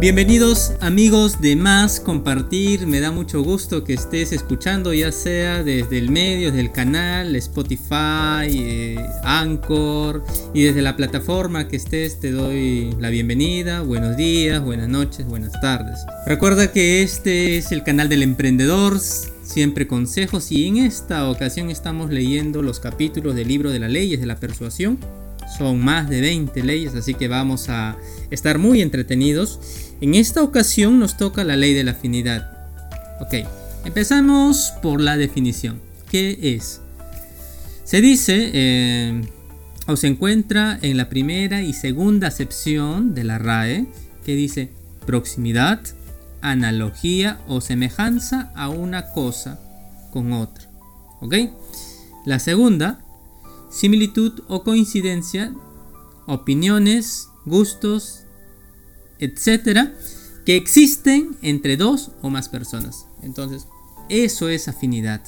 Bienvenidos amigos de Más Compartir, me da mucho gusto que estés escuchando ya sea desde el medio, desde el canal, Spotify, eh, Anchor y desde la plataforma que estés te doy la bienvenida, buenos días, buenas noches, buenas tardes. Recuerda que este es el canal del emprendedor, siempre consejos y en esta ocasión estamos leyendo los capítulos del libro de las leyes de la persuasión. Son más de 20 leyes, así que vamos a estar muy entretenidos. En esta ocasión nos toca la ley de la afinidad. Ok, empezamos por la definición. ¿Qué es? Se dice eh, o se encuentra en la primera y segunda acepción de la RAE que dice proximidad, analogía o semejanza a una cosa con otra. ¿Ok? La segunda, similitud o coincidencia, opiniones, gustos, etcétera, que existen entre dos o más personas. Entonces, eso es afinidad,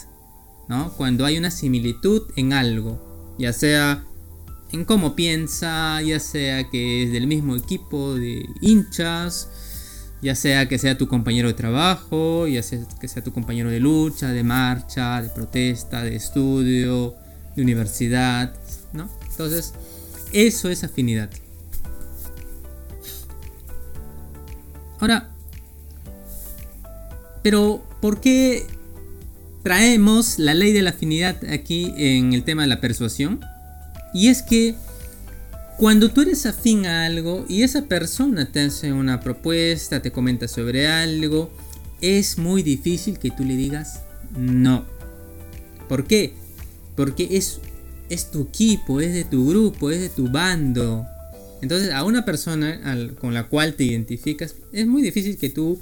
¿no? Cuando hay una similitud en algo, ya sea en cómo piensa, ya sea que es del mismo equipo de hinchas, ya sea que sea tu compañero de trabajo, ya sea que sea tu compañero de lucha, de marcha, de protesta, de estudio, de universidad, ¿no? Entonces, eso es afinidad. Ahora, pero ¿por qué traemos la ley de la afinidad aquí en el tema de la persuasión? Y es que cuando tú eres afín a algo y esa persona te hace una propuesta, te comenta sobre algo, es muy difícil que tú le digas no. ¿Por qué? Porque es, es tu equipo, es de tu grupo, es de tu bando. Entonces a una persona con la cual te identificas es muy difícil que tú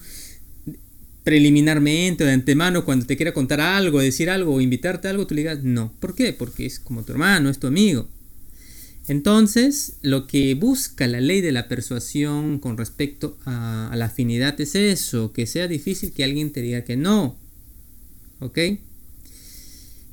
preliminarmente o de antemano cuando te quiera contar algo, decir algo o invitarte a algo, tú le digas no. ¿Por qué? Porque es como tu hermano, es tu amigo. Entonces, lo que busca la ley de la persuasión con respecto a, a, la afinidad es eso, que sea difícil que alguien te diga que no. ¿Ok?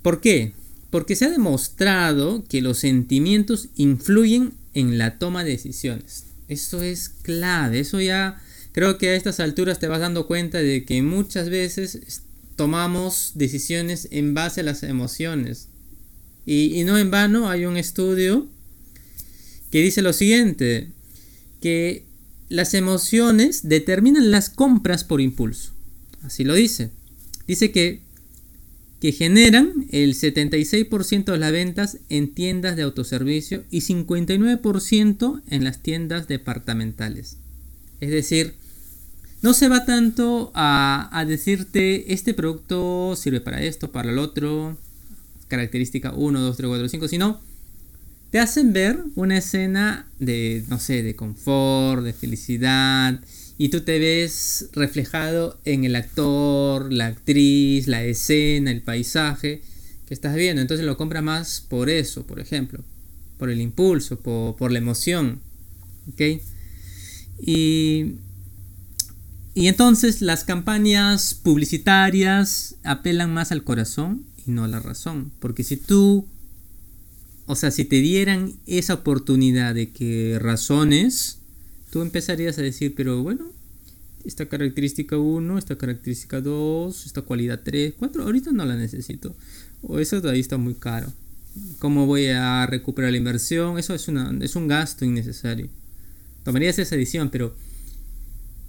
¿Por qué? Porque se ha demostrado que los sentimientos influyen en la toma de decisiones. Eso es clave, eso ya creo que a estas alturas te vas dando cuenta de que muchas veces tomamos decisiones en base a las emociones. Y, y no en vano hay un estudio que dice lo siguiente, que las emociones determinan las compras por impulso. Así lo dice. Dice que que generan el 76% de las ventas en tiendas de autoservicio y 59% en las tiendas departamentales. Es decir, no se va tanto a, decirte este producto sirve para esto, para el otro, característica 1, 2, 3, 4, 5, sino te hacen ver una escena de, no sé, de confort, de felicidad, y tú te ves reflejado en el actor, la actriz, la escena, el paisaje que estás viendo. Entonces lo compras más por eso, por ejemplo, por el impulso, por, la emoción. ¿Ok? Y, y entonces las campañas publicitarias apelan más al corazón y no a la razón. Porque si tú, o sea, si te dieran esa oportunidad de que razones, empezarías a decir, pero bueno, esta característica 1, esta característica 2, esta cualidad 3, 4, ahorita no la necesito. O eso todavía está muy caro. ¿Cómo voy a recuperar la inversión? Eso es, una, es un gasto innecesario. Tomarías esa decisión, pero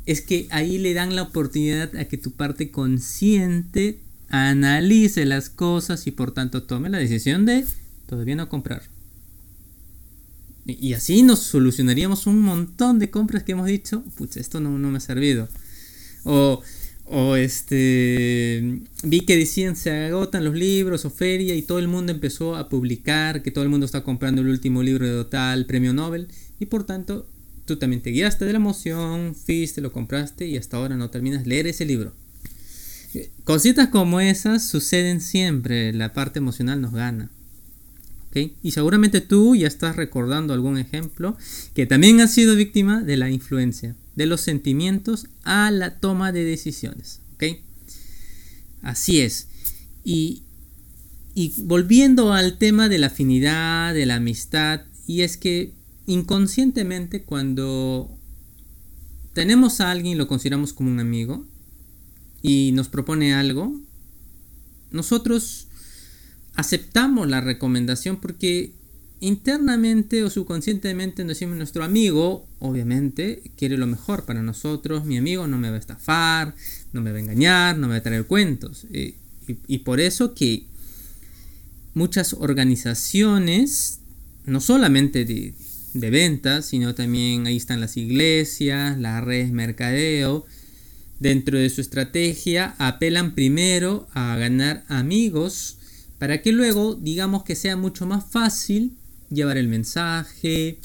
es que ahí le dan la oportunidad a que tu parte consciente analice las cosas y por tanto tome la decisión de todavía no comprar. Y así nos solucionaríamos un montón de compras que hemos dicho, pues esto no, me ha servido. O, o este vi que decían se agotan los libros o feria y todo el mundo empezó a publicar que todo el mundo está comprando el último libro de tal premio Nobel y por tanto tú también te guiaste de la emoción, fuiste, lo compraste y hasta ahora no terminas de leer ese libro. Cositas como esas suceden siempre, la parte emocional nos gana. Y seguramente tú ya estás recordando algún ejemplo que también ha sido víctima de la influencia de los sentimientos a la toma de decisiones. Así es. Y, y volviendo al tema de la afinidad, de la amistad, y es que inconscientemente cuando tenemos a alguien, lo consideramos como un amigo, y nos propone algo, nosotros aceptamos la recomendación porque internamente o subconscientemente nos decimos nuestro amigo, obviamente, quiere lo mejor para nosotros, mi amigo no me va a estafar, no me va a engañar, no me va a traer cuentos. Eh, y, por eso que muchas organizaciones, no solamente de, de ventas, sino también ahí están las iglesias, las redes mercadeo, dentro de su estrategia apelan primero a ganar amigos para que luego digamos que sea mucho más fácil llevar el mensaje,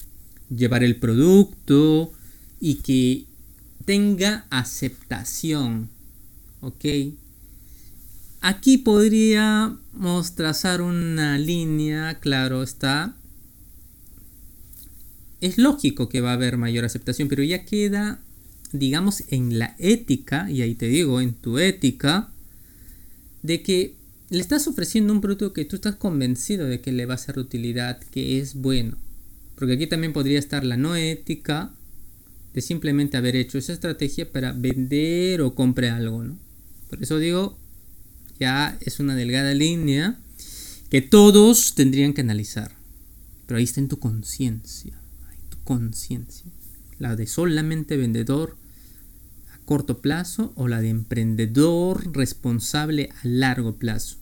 llevar el producto y que tenga aceptación. ¿Ok? Aquí podríamos trazar una línea, claro está. Es lógico que va a haber mayor aceptación, pero ya queda, digamos, en la ética, y ahí te digo, en tu ética, de que le estás ofreciendo un producto que tú estás convencido de que le va a ser utilidad, que es bueno. Porque aquí también podría estar la no ética de simplemente haber hecho esa estrategia para vender o comprar algo, ¿no? Por eso digo, ya es una delgada línea que todos tendrían que analizar. Pero ahí está en tu conciencia, tu conciencia. La de solamente vendedor corto plazo o la de emprendedor responsable a largo plazo.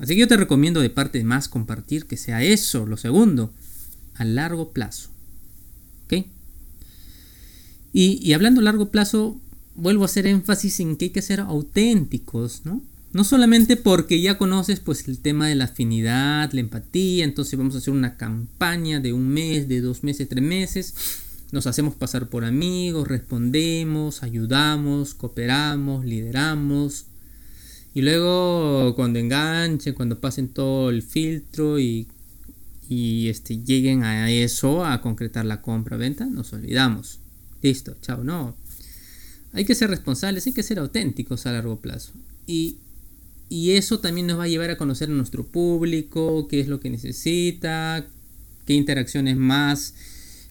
Así que yo te recomiendo de parte de más compartir que sea eso, lo segundo, a largo plazo. ¿Ok? Y, hablando a largo plazo, vuelvo a hacer énfasis en que hay que ser auténticos, ¿no? No solamente porque ya conoces pues el tema de la afinidad, la empatía, entonces vamos a hacer una campaña de un mes, de dos meses, tres meses, nos hacemos pasar por amigos, respondemos, ayudamos, cooperamos, lideramos, y luego cuando enganchen, cuando pasen todo el filtro y, y este, lleguen a eso, a concretar la compra-venta, nos olvidamos. Listo, chao, no. Hay que ser responsables, hay que ser auténticos a largo plazo. Y, y eso también nos va a llevar a conocer a nuestro público, qué es lo que necesita, qué interacciones más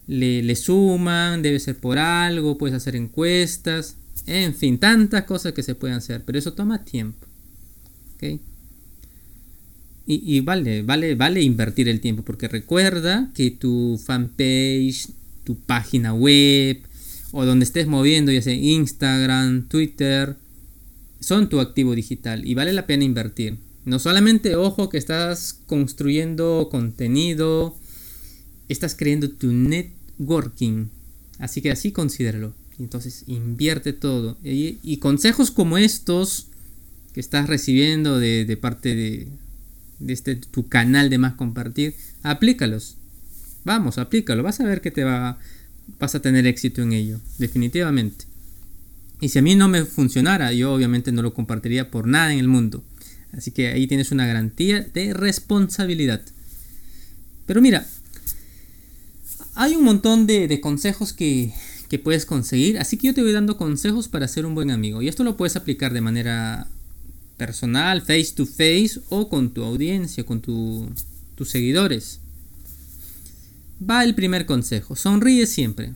le, le suman, debe ser por algo, puedes hacer encuestas, en fin, tantas cosas que se pueden hacer, pero eso toma tiempo. Y, vale, vale, vale invertir el tiempo, porque recuerda que tu fanpage, tu página web, o donde estés moviendo, ya sea Instagram, Twitter, son tu activo digital y vale la pena invertir. No solamente, ojo, que estás construyendo contenido, estás creando tu networking. Así que así considéralo. Entonces invierte todo. y consejos como estos que estás recibiendo de, parte de, este tu canal de más compartir, aplícalos. Vamos, aplícalo. Vas a ver que te va, vas a tener éxito en ello, definitivamente. Y si a mí no me funcionara, yo obviamente no lo compartiría por nada en el mundo. Así que ahí tienes una garantía de responsabilidad. Pero mira, hay un montón de, consejos que, que puedes conseguir. Así que yo te voy dando consejos para ser un buen amigo. Y esto lo puedes aplicar de manera personal, face to face o con tu audiencia, con tus seguidores. Va el primer consejo, sonríe siempre.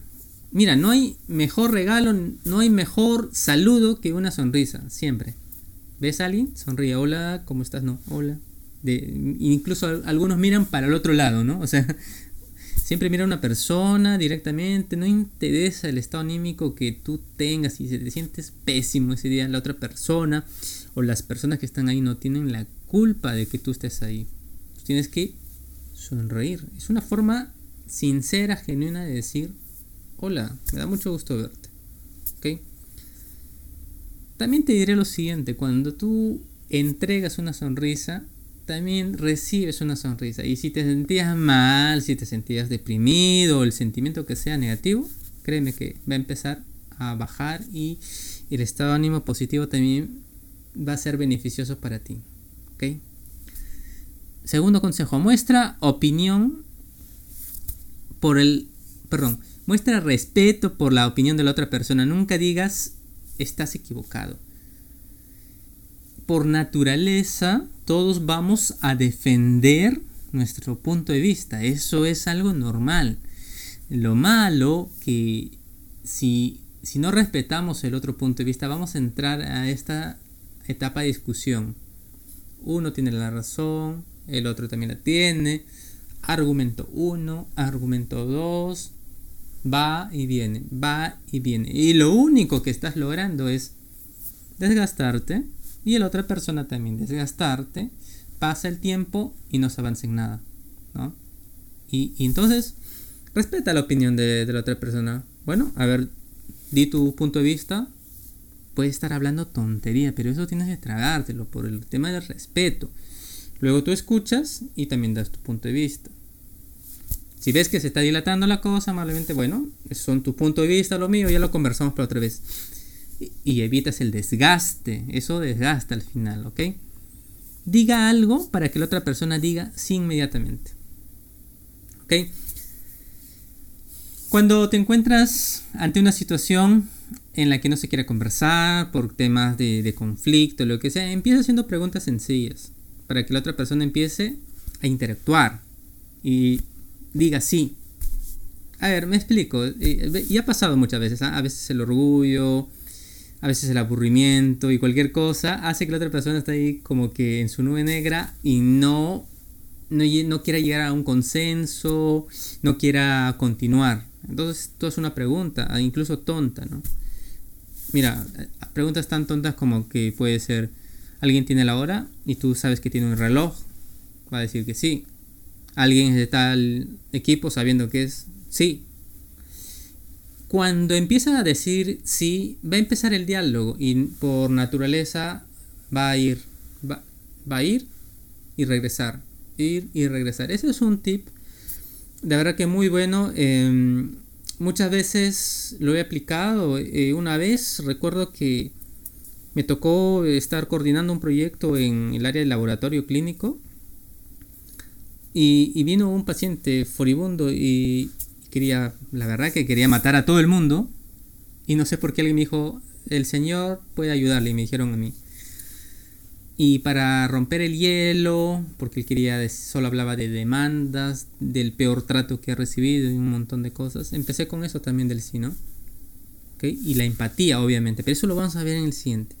Mira, no hay mejor regalo, no hay mejor saludo que una sonrisa, siempre. ¿Ves a alguien? Sonríe, hola, ¿cómo estás? No, hola. De, incluso algunos miran para el otro lado, ¿no? O sea, siempre mira a una persona directamente, no interesa el estado anímico que tú tengas, y si te sientes pésimo ese día la otra persona, o las personas que están ahí no tienen la culpa de que tú estés ahí. tienes que sonreír. Es una forma sincera, genuina de decir, hola, me da mucho gusto verte. ¿Ok? También te diré lo siguiente, cuando tú entregas una sonrisa, también recibes una sonrisa. Y si te sentías mal, si te sentías deprimido, el sentimiento que sea negativo, créeme que va a empezar a bajar y el estado de ánimo positivo también va a ser beneficioso para ti. Segundo consejo, muestra opinión por el... Perdón, muestra respeto por la opinión de la otra persona. Nunca digas estás equivocado. Por naturaleza, todos vamos a defender nuestro punto de vista. Eso es algo normal. Lo malo que si si no respetamos el otro punto de vista, vamos a entrar a esta etapa de discusión. Uno tiene la razón, el otro también la tiene. Argumento 1, argumento 2, va y viene, va y viene. Y lo único que estás logrando es desgastarte y la otra persona también desgastarte. Pasa el tiempo y no se avanza en nada. ¿no? Y, entonces, respeta la opinión de, de la otra persona. Bueno, a ver, di tu punto de vista. Puedes estar hablando tontería, pero eso tienes que tragártelo por el tema del respeto. Luego tú escuchas y también das tu punto de vista. Si ves que se está dilatando la cosa, amablemente, bueno, son tu punto de vista, lo mío, ya lo conversamos por otra vez. Y, evitas el desgaste, eso desgasta al final, ¿ok? Diga algo para que la otra persona diga sí inmediatamente. ¿Ok? Cuando te encuentras ante una situación en la que no se quiere conversar por temas de, de conflicto, lo que sea, empieza haciendo preguntas sencillas para que la otra persona empiece a interactuar y diga sí. A ver, me explico. Eh, y ha pasado muchas veces. ¿ah? A veces el orgullo, a veces el aburrimiento y cualquier cosa hace que la otra persona esté ahí como que en su nube negra y no, no, no quiera llegar a un consenso, no quiera continuar. Entonces, esto es una pregunta, ah, incluso tonta, ¿no? Mira, preguntas tan tontas como que puede ser, alguien tiene la hora y tú sabes que tiene un reloj, va a decir que sí. Alguien es de tal equipo sabiendo que es sí. Cuando empieza a decir sí, va a empezar el diálogo y por naturaleza va a ir, va, a ir y regresar, ir y regresar. Ese es un tip de verdad que muy bueno. Em, muchas veces lo he aplicado. Eh, una vez recuerdo que me tocó estar coordinando un proyecto en el área del laboratorio clínico y, vino un paciente furibundo y quería, la verdad que quería matar a todo el mundo y no sé por qué alguien me dijo, el señor puede ayudarle y me dijeron a mí. Y para romper el hielo, porque él quería, solo hablaba de demandas, del peor trato que ha recibido y un montón de cosas, empecé con eso también del sí, ¿no? Y la empatía, obviamente, pero eso lo vamos a ver en el siguiente.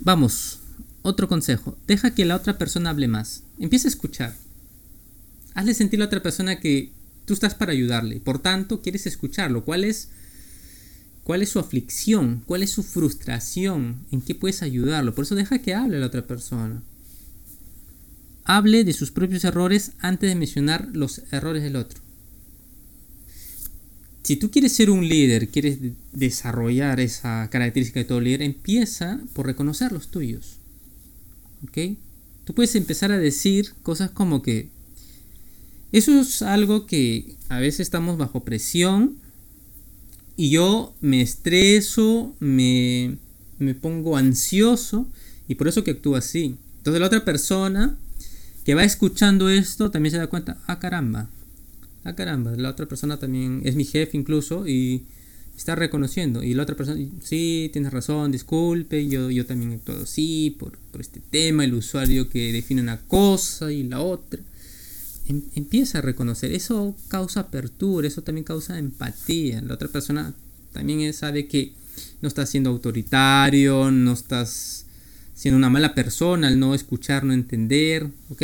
Vamos, otro consejo. Deja que la otra persona hable más. Empieza a escuchar. Hazle sentir a otra persona que tú estás para ayudarle. Por tanto, quieres escucharlo. ¿Cuál es, cuál es su aflicción? ¿Cuál es su frustración? ¿En qué puedes ayudarlo? Por eso deja que hable la otra persona. Hable de sus propios errores antes de mencionar los errores del otro si tú quieres ser un líder, quieres desarrollar esa característica de todo líder, empieza por reconocer los tuyos. ¿Ok? Tú puedes empezar a decir cosas como que eso es algo que a veces estamos bajo presión y yo me estreso, me, me pongo ansioso y por eso que actúo así. Entonces la otra persona que va escuchando esto también se da cuenta, ah caramba, ah caramba, la otra persona también es mi jefe incluso y está reconociendo. Y la otra persona, sí, tienes razón, disculpe, yo, yo también he actuado así por, este tema, el usuario que define una cosa y la otra. Em, empieza a reconocer, eso causa apertura, eso también causa empatía. La otra persona también sabe que no estás siendo autoritario, no estás siendo una mala persona al no escuchar, no entender, ¿ok?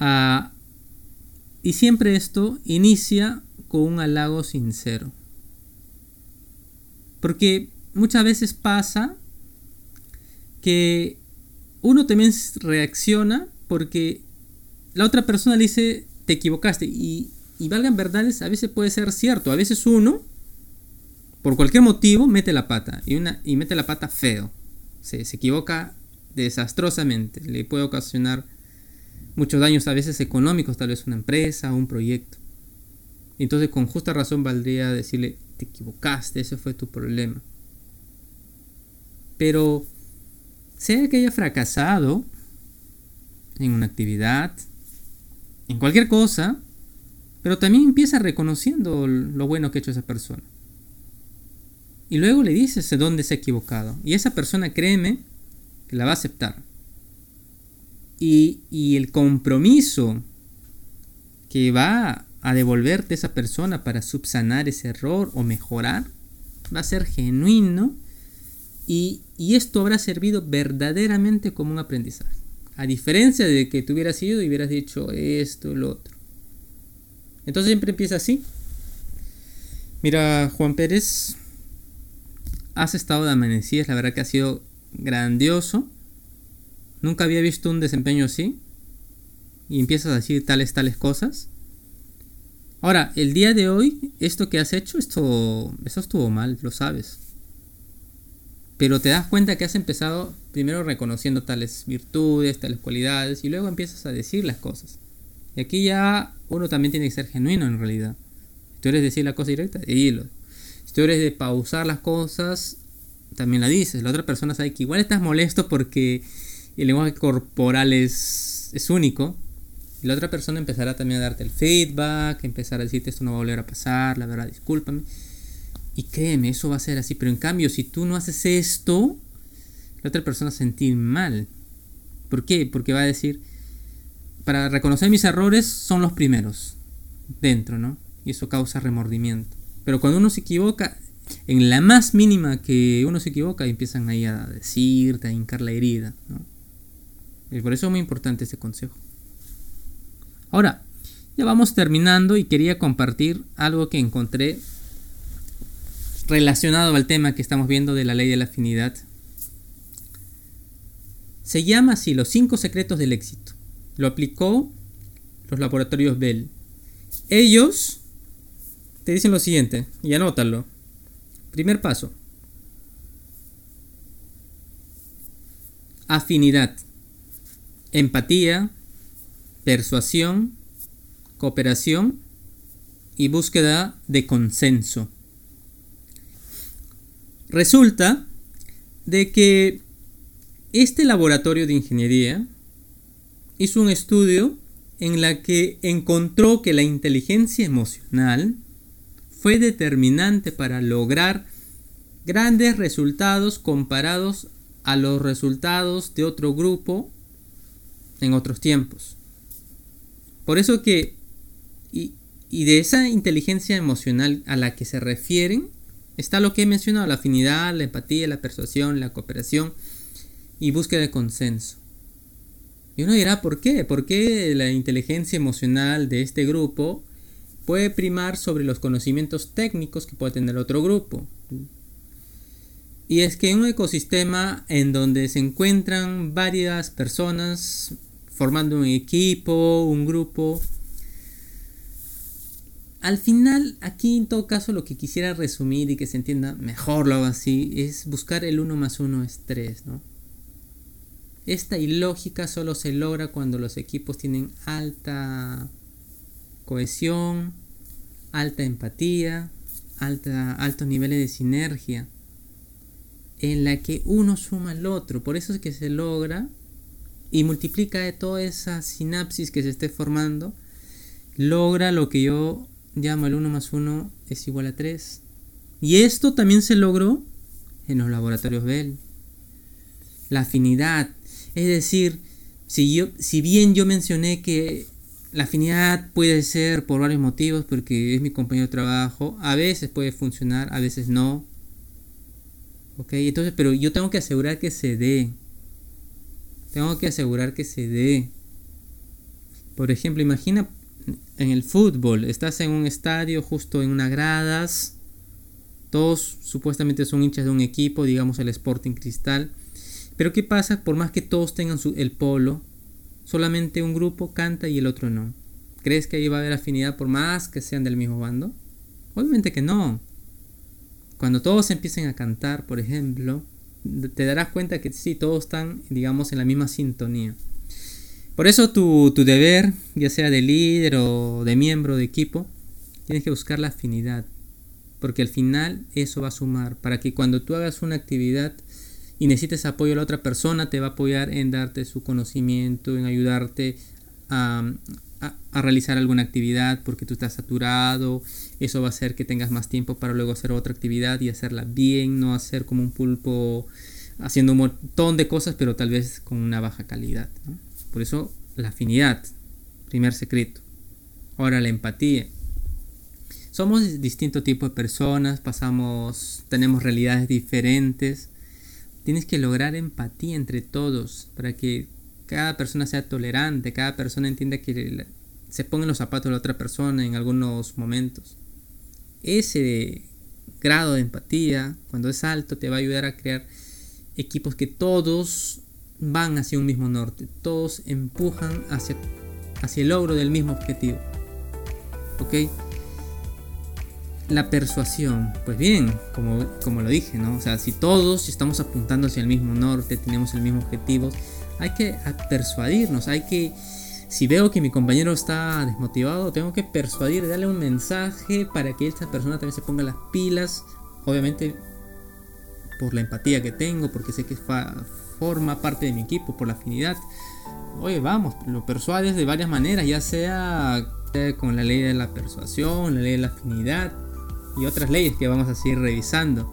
Ah, y siempre esto inicia con un halago sincero. Porque muchas veces pasa que uno también reacciona porque la otra persona le dice te equivocaste y, y valgan verdades, a veces puede ser cierto, a veces uno por cualquier motivo mete la pata y, una, y mete la pata feo, se, se equivoca desastrosamente, le puede ocasionar muchos daños a veces económicos, tal vez una empresa, un proyecto. Entonces con justa razón valdría decirle, te equivocaste, ese fue tu problema. Pero sea que haya fracasado en una actividad, en cualquier cosa, pero también empieza reconociendo lo bueno que ha hecho esa persona. Y luego le dices de dónde se ha equivocado. Y esa persona, créeme, que la va a aceptar y, el compromiso que va a devolverte esa persona para subsanar ese error o mejorar, va a ser genuino y, y esto habrá servido verdaderamente como un aprendizaje. A diferencia de que tú hubieras ido y hubieras dicho esto, lo otro. Entonces siempre empieza así. Mira, Juan Pérez, has estado de amanecidas, la verdad que ha sido grandioso. Nunca había visto un desempeño así. Y empiezas a decir tales, tales cosas. Ahora, el día de hoy, esto que has hecho, esto, eso estuvo mal, lo sabes. Pero te das cuenta que has empezado primero reconociendo tales virtudes, tales cualidades, y luego empiezas a decir las cosas. Y aquí ya uno también tiene que ser genuino en realidad. Si tú eres de decir la cosa directa, dilo. Si tú eres de pausar las cosas, también la dices. La otra persona sabe que igual estás molesto porque el lenguaje corporal es, es único. La otra persona empezará también a darte el feedback, empezar a decirte esto no va a volver a pasar, la verdad, discúlpame. Y créeme, eso va a ser así. Pero en cambio, si tú no haces esto, la otra persona va a sentir mal. ¿Por qué? Porque va a decir, para reconocer mis errores son los primeros dentro, ¿no? Y eso causa remordimiento. Pero cuando uno se equivoca, en la más mínima que uno se equivoca, empiezan ahí a decirte, a hincar la herida, ¿no? Y por eso es muy importante este consejo. Ahora, ya vamos terminando y quería compartir algo que encontré relacionado al tema que estamos viendo de la ley de la afinidad. Se llama así los cinco secretos del éxito. Lo aplicó los laboratorios Bell. Ellos te dicen lo siguiente, y anótalo. Primer paso. Afinidad. Empatía, persuasión, cooperación y búsqueda de consenso. Resulta de que este laboratorio de ingeniería hizo un estudio en la que encontró que la inteligencia emocional fue determinante para lograr grandes resultados comparados a los resultados de otro grupo en otros tiempos. Por eso que, y, de esa inteligencia emocional a la que se refieren, está lo que he mencionado, la afinidad, la empatía, la persuasión, la cooperación y búsqueda de consenso. Y uno dirá, ¿por qué? ¿Por qué la inteligencia emocional de este grupo puede primar sobre los conocimientos técnicos que puede tener otro grupo? Y es que en un ecosistema en donde se encuentran varias personas formando un equipo, un grupo. Al final, aquí en todo caso lo que quisiera resumir y que se entienda mejor lo hago así, es buscar el 1 más 1 es 3, ¿no? Esta ilógica solo se logra cuando los equipos tienen alta cohesión, alta empatía, alta, altos niveles de sinergia, en la que uno suma al otro. Por eso es que se logra y multiplica de toda esa sinapsis que se esté formando, logra lo que yo llamo el 1 más 1 es igual a 3. Y esto también se logró en los laboratorios Bell. La afinidad, es decir, si, yo, si bien yo mencioné que la afinidad puede ser por varios motivos, porque es mi compañero de trabajo, a veces puede funcionar, a veces no. Ok, entonces, pero yo tengo que asegurar que se dé. Tengo que asegurar que se dé. Por ejemplo, imagina en el fútbol, estás en un estadio justo en unas gradas, todos supuestamente son hinchas de un equipo, digamos el Sporting Cristal, pero ¿qué pasa? Por más que todos tengan el polo, solamente un grupo canta y el otro no. ¿Crees que ahí va a haber afinidad por más que sean del mismo bando? Obviamente que no. Cuando todos empiecen a cantar, por ejemplo, te darás cuenta que sí, todos están, digamos, en la misma sintonía. Por eso tu, tu deber, ya sea de líder o de miembro de equipo, tienes que buscar la afinidad. Porque al final eso va a sumar. Para que cuando tú hagas una actividad y necesites apoyo a la otra persona, te va a apoyar en darte su conocimiento, en ayudarte a, a, realizar alguna actividad porque tú estás saturado. Eso va a hacer que tengas más tiempo para luego hacer otra actividad y hacerla bien, no hacer como un pulpo haciendo un montón de cosas, pero tal vez con una baja calidad. Por eso la afinidad, primer secreto. Ahora la empatía. Somos distinto tipo de personas, pasamos, tenemos realidades diferentes. Tienes que lograr empatía entre todos para que cada persona sea tolerante, cada persona entienda que se ponga en los zapatos de la otra persona en algunos momentos. Ese grado de empatía, cuando es alto, te va a ayudar a crear equipos que todos van hacia un mismo norte, todos empujan hacia, hacia el logro del mismo objetivo. ¿Ok? La persuasión, pues bien, como, como lo dije, ¿no? O sea, si todos estamos apuntando hacia el mismo norte, tenemos el mismo objetivo, hay que persuadirnos, hay que, si veo que mi compañero está desmotivado, tengo que persuadir, darle un mensaje para que esta persona también se ponga las pilas, obviamente por la empatía que tengo, porque sé que forma parte de mi equipo, por la afinidad. Oye, vamos, lo persuades de varias maneras, ya sea con la ley de la persuasión, la ley de la afinidad y otras leyes que vamos a seguir revisando.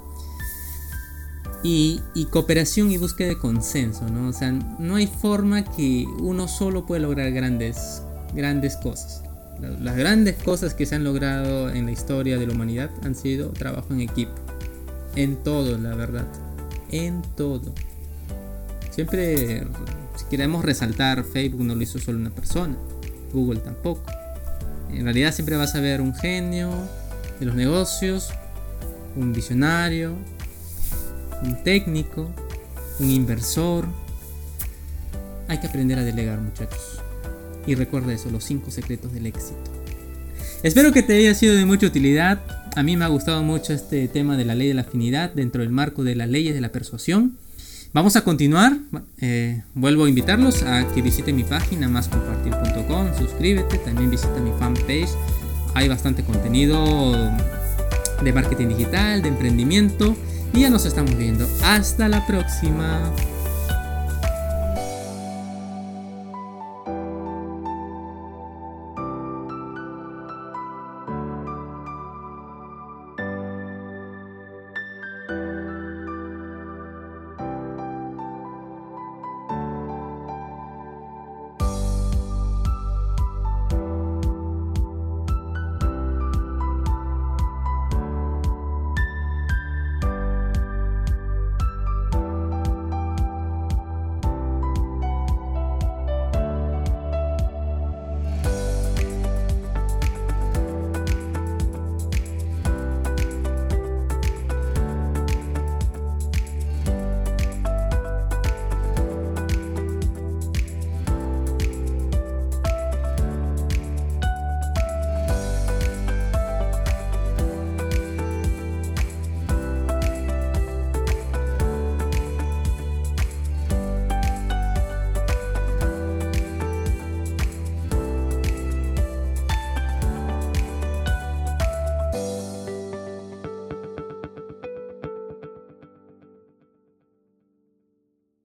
Y, cooperación y búsqueda de consenso, ¿no? O sea, no hay forma que uno solo pueda lograr grandes, grandes cosas. Las grandes cosas que se han logrado en la historia de la humanidad han sido trabajo en equipo. En todo, la verdad. En todo. Siempre, si queremos resaltar, Facebook no lo hizo solo una persona. Google tampoco. En realidad siempre vas a ver un genio de los negocios, un visionario, un técnico, un inversor. Hay que aprender a delegar muchachos. Y recuerda eso, los cinco secretos del éxito. Espero que te haya sido de mucha utilidad. A mí me ha gustado mucho este tema de la ley de la afinidad dentro del marco de las leyes de la persuasión. Vamos a continuar. Eh, vuelvo a invitarlos a que visiten mi página máscompartir.com. Suscríbete. También visita mi fanpage. Hay bastante contenido de marketing digital, de emprendimiento. Y ya nos estamos viendo. Hasta la próxima.